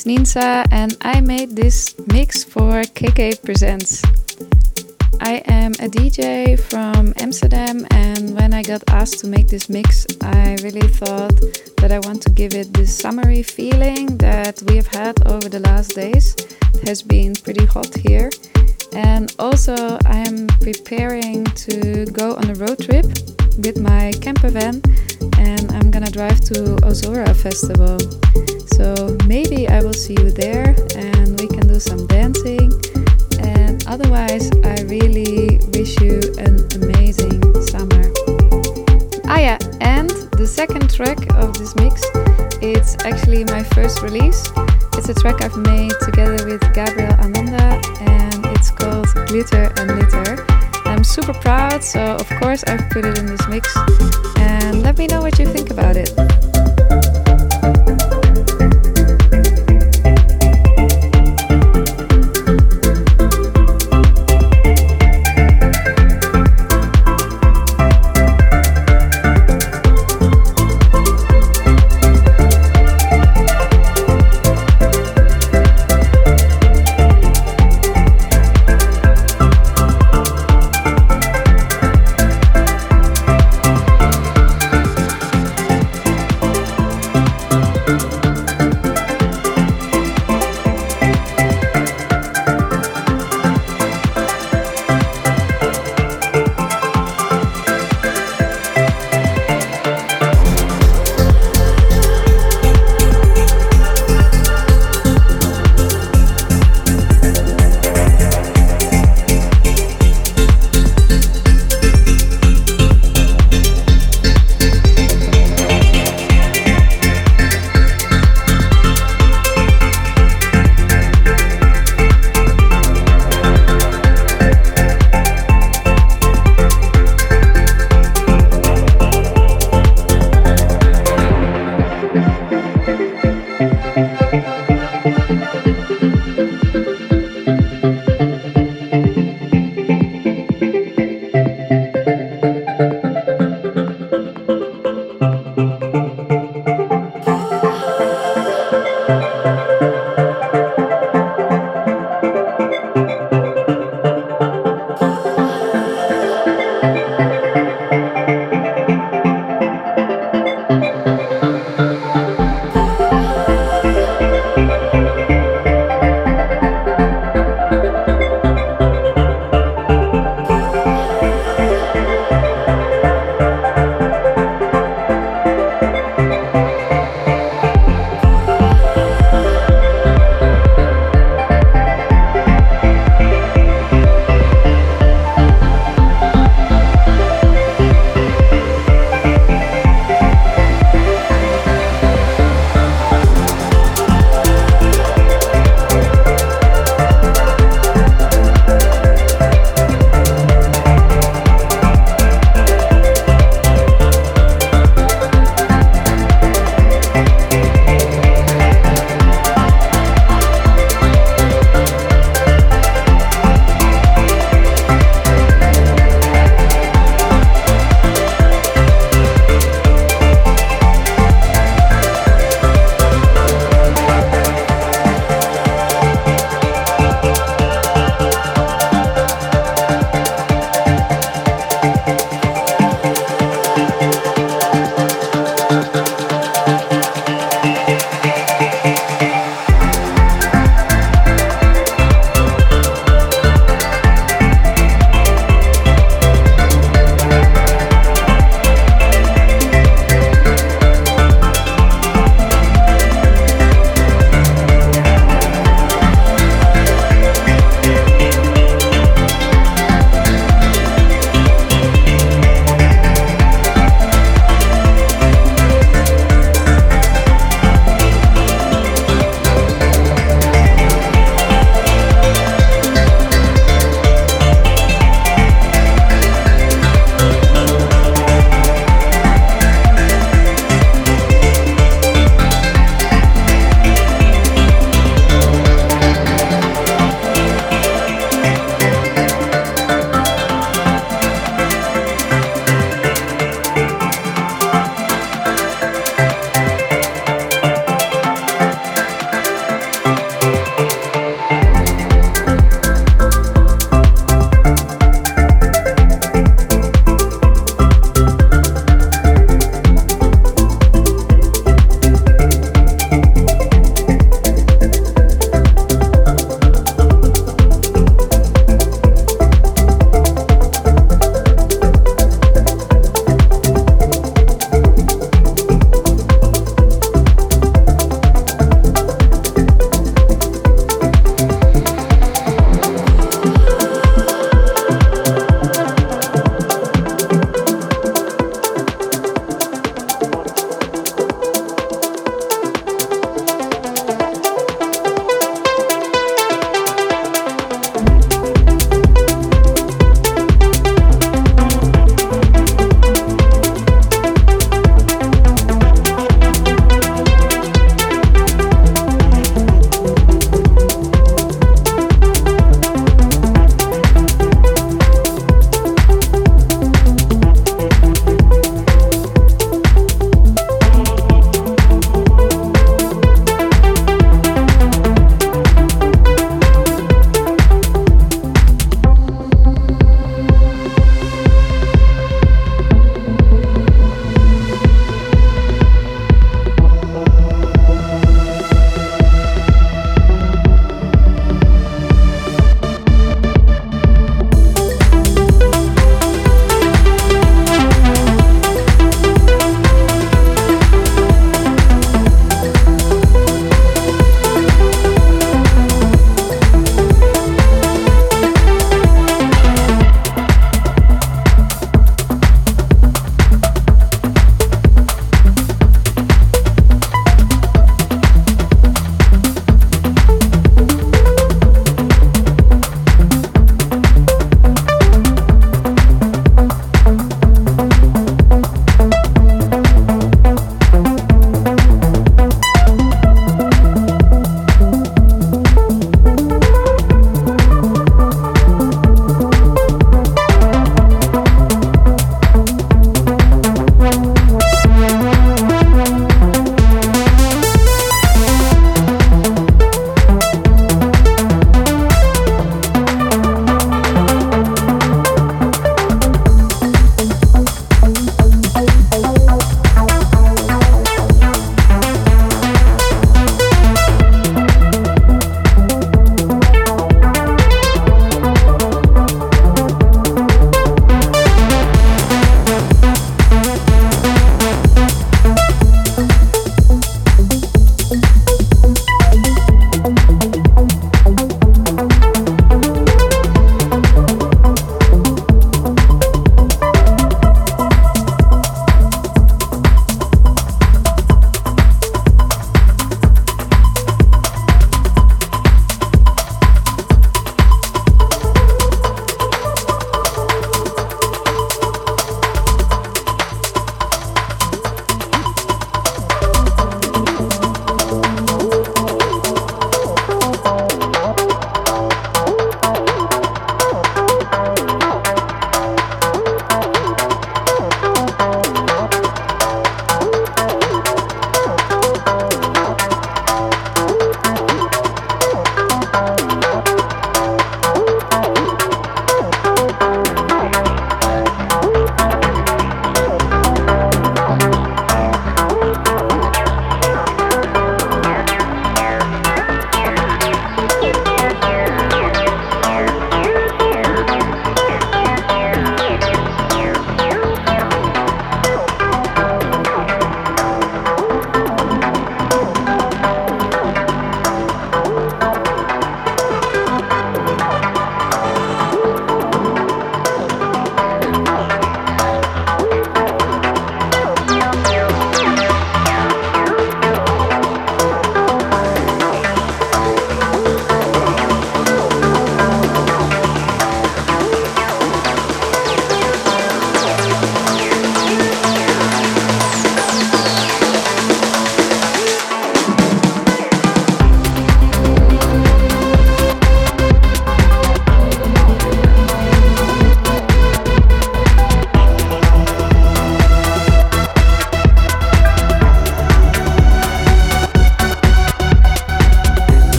is Ninsa and I made this mix for KK Presents. I am a DJ from Amsterdam and when I got asked to make this mix, I really thought that I want to give it this summery feeling that we have had over the last days. It has been pretty hot here. And also I am preparing to go on a road trip with my camper van and I'm gonna drive to Ozora Festival. So maybe I will see you there and we can do some dancing. And otherwise, I really wish you an amazing summer. Ah, yeah, and the second track of this mix, it's actually my first release. It's a track I've made together with Gabriel Ananda and it's called Glitter and Litter. I'm super proud, so of course I've put it in this mix. And let me know what you think about it.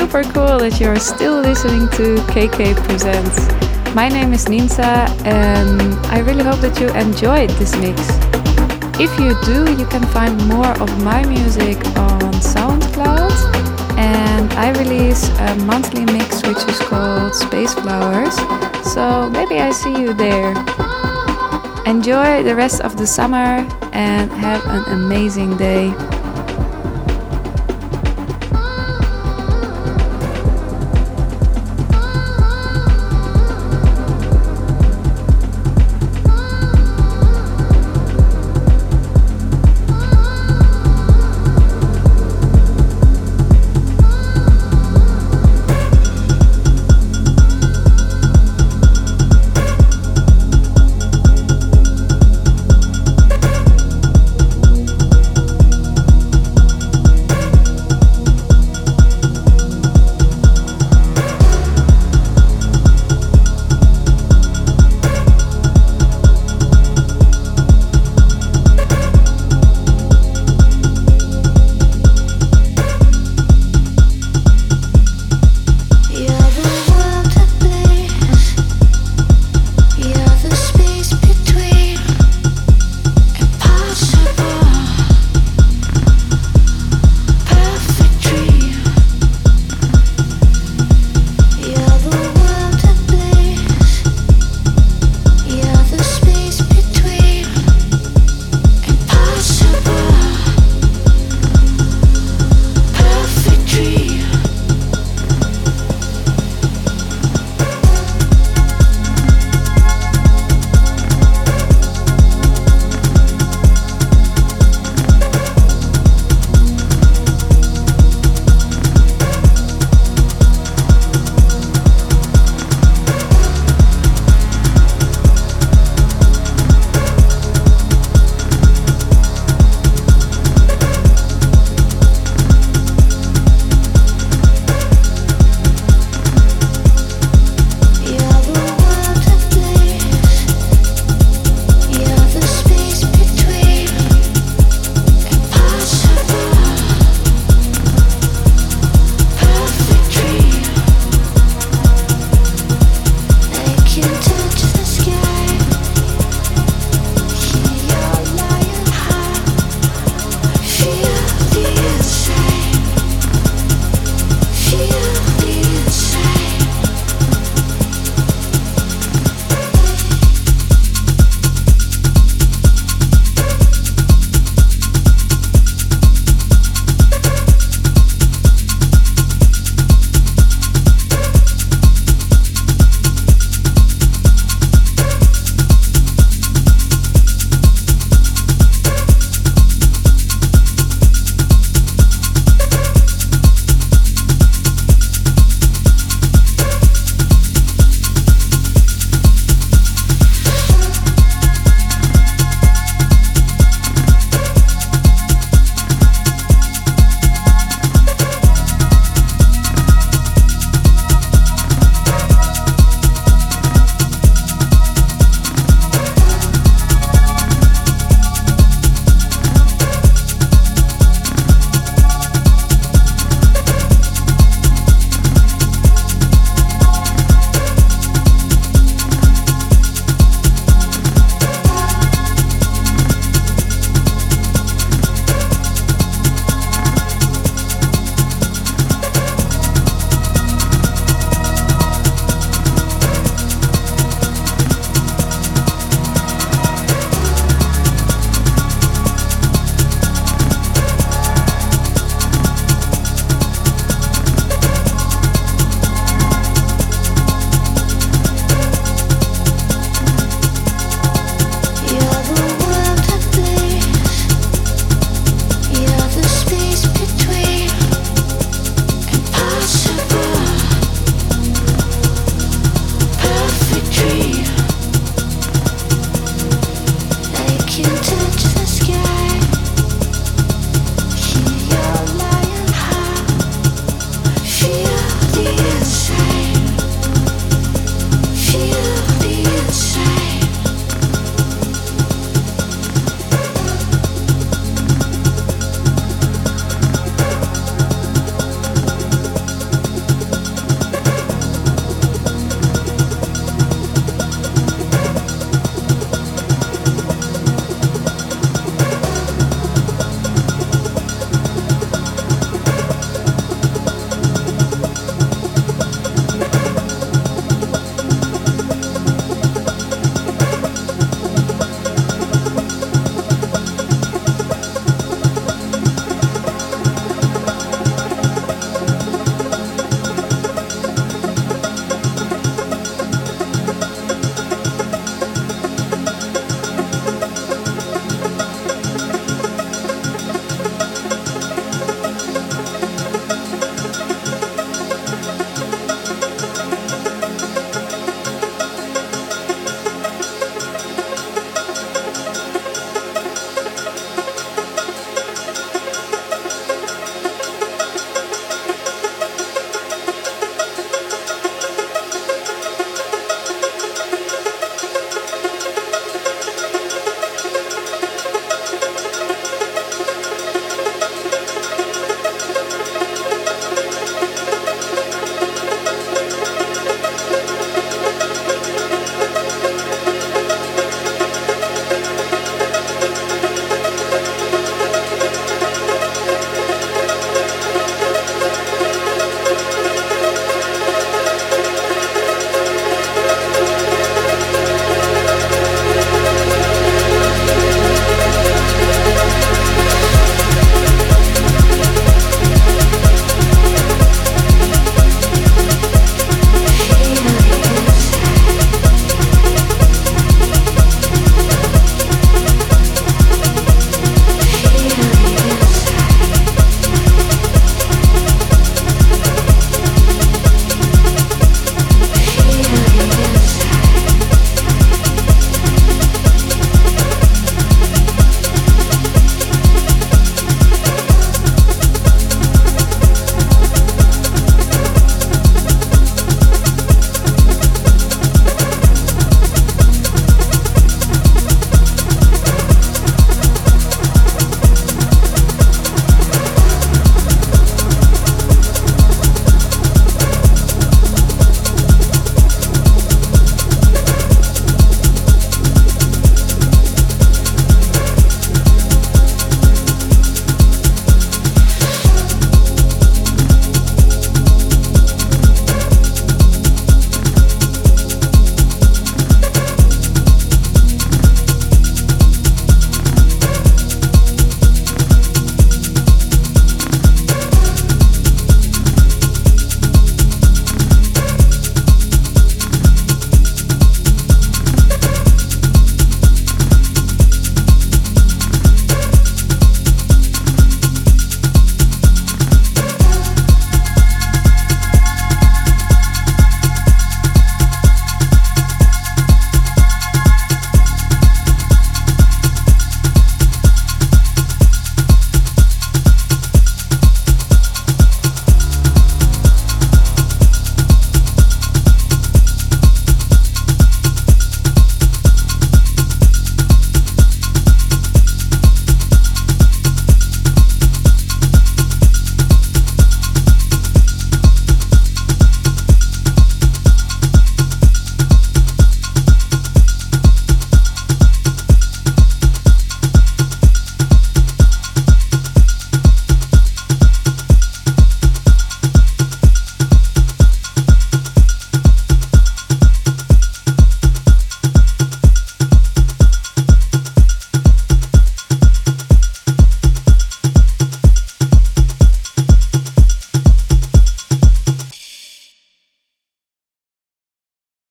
Super cool that you're still listening to KK Presents. My name is Ninsa, and I really hope that you enjoyed this mix. If you do, you can find more of my music on SoundCloud, and I release a monthly mix which is called Space Flowers. So maybe I see you there. Enjoy the rest of the summer and have an amazing day.